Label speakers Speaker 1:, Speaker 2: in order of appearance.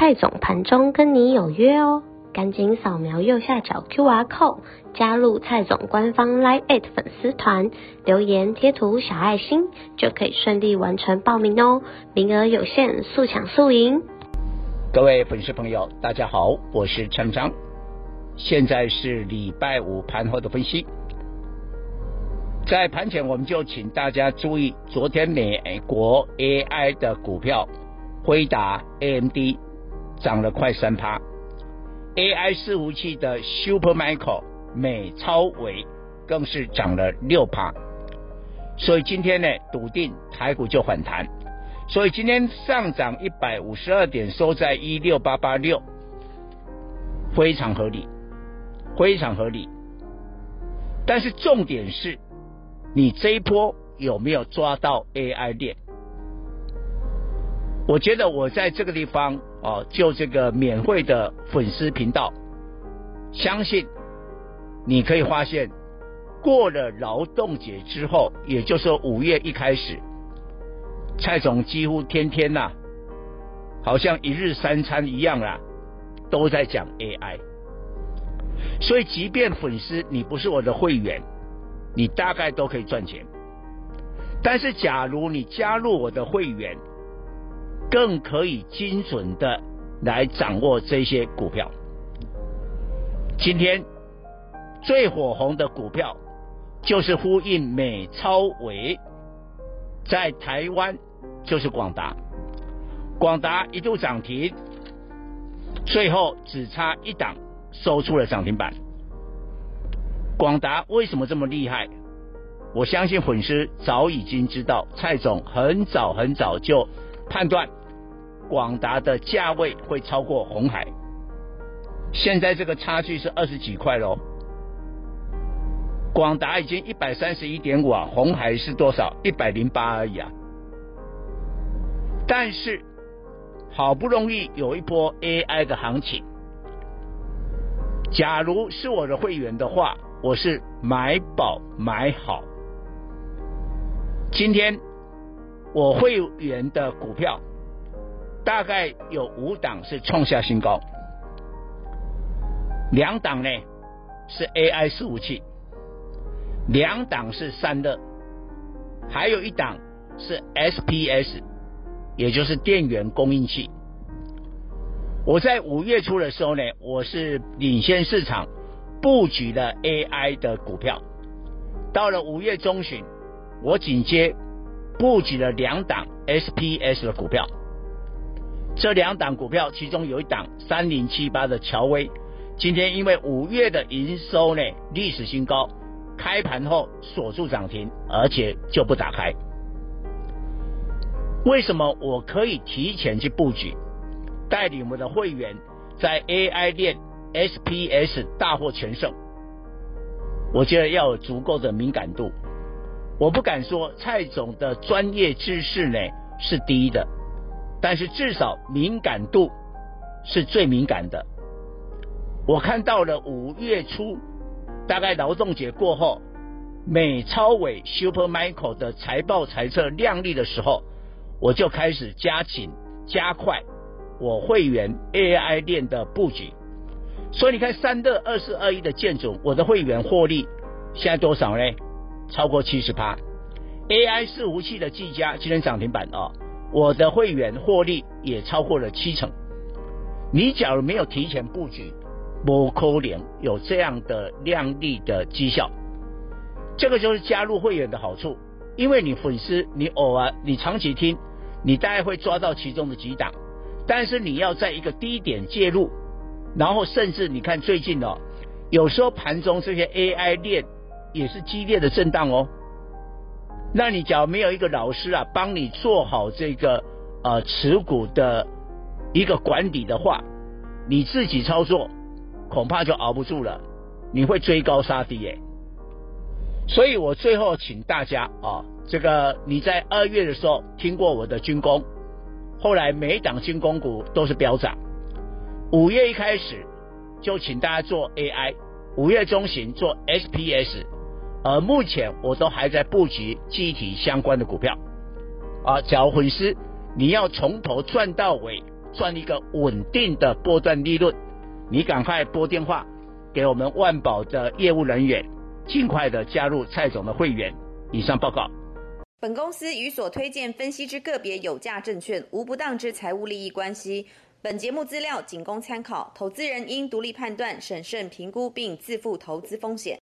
Speaker 1: 蔡总盘中跟你有约哦，赶紧扫描右下角 QR code 加入蔡总官方 Line@ 粉丝团，留言贴图小爱心就可以顺利完成报名哦，名额有限，速抢速赢。
Speaker 2: 各位粉丝朋友，大家好，我是陈章，现在是礼拜五盘后的分析。在盘前，我们就请大家注意，昨天美国 AI 的股票，辉达、AMD。涨了快三趴，AI 伺服器的 Supermicro 美超微更是涨了六趴，所以今天呢，笃定台股就反弹，所以今天上涨一百五十二点，收在一六八八六，非常合理，非常合理。但是重点是，你这一波有没有抓到 AI 链？我觉得我在这个地方哦，就这个免费的粉丝频道，相信你可以发现，过了劳动节之后，也就是五月一开始，蔡总几乎天天呐、好像一日三餐一样啦，都在讲 AI。所以，即便粉丝你不是我的会员，你大概都可以赚钱。但是，假如你加入我的会员，更可以精准的来掌握这些股票。今天最火红的股票就是呼应美超伟，在台湾就是广达，广达一度涨停，最后只差一档收出了涨停板。广达为什么这么厉害？我相信粉丝早已经知道，蔡总很早很早就判断。广达的价位会超过红海，现在这个差距是二十几块喽。广达已经一百三十一点五啊，红海是多少？一百零八而已啊。但是好不容易有一波 AI 的行情，假如是我的会员的话，我是买饱买好。今天我会员的股票。大概有五档是创下新高，两档呢是 AI 伺服器，两档是散热，还有一档是 SPS，也就是电源供应器。我在五月初的时候呢，我是领先市场布局了 AI 的股票，到了五月中旬，我紧接布局了两档 SPS 的股票。这两档股票，其中有一档三零七八的乔威，今天因为五月的营收呢历史新高，开盘后锁住涨停，而且就不打开。为什么我可以提前去布局，带领我们的会员在 AI 链 SPS 大获全胜？我觉得要有足够的敏感度。我不敢说蔡总的专业知识呢是第一的。但是至少敏感度是最敏感的。我看到了五月初，大概劳动节过后，美超伟 Supermicro 的财报财测亮丽的时候，我就开始加紧加快我会员 AI 链的布局。所以你看三热二四二一的建准，我的会员获利现在多少呢？超过七十趴。AI 伺服器的技嘉今天涨停板啊。我的会员获利也超过了七成。你假如没有提前布局，不可能有这样的亮丽的绩效。这个就是加入会员的好处，因为你粉丝，你偶尔你长期听，你大概会抓到其中的几档。但是你要在一个低点介入，然后甚至你看最近哦，有时候盘中这些 AI 链也是激烈的震荡哦。那你假如没有一个老师啊，帮你做好这个呃持股的一个管理的话，你自己操作恐怕就熬不住了，你会追高杀低耶。所以我最后请大家啊，这个你在二月的时候听过我的军工，后来每一档军工股都是飙涨。五月一开始就请大家做 AI，五月中旬做 SPS，而目前我都还在布局记忆体相关的股票。啊，假如粉丝你要从头赚到尾，赚一个稳定的波段利润，你赶快拨电话给我们万宝的业务人员，尽快的加入蔡总的会员。以上报告。
Speaker 3: 本公司与所推荐分析之个别有价证券无不当之财务利益关系。本节目资料仅供参考，投资人应独立判断、审慎评估并自负投资风险。